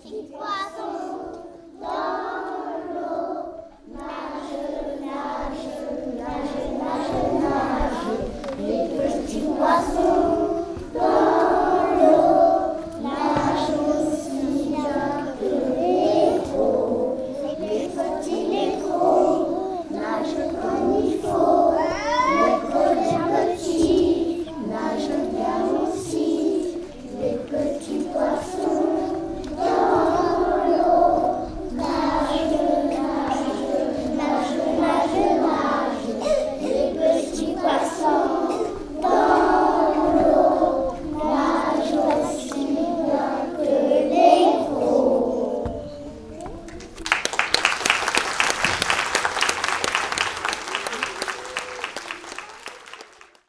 奇怪。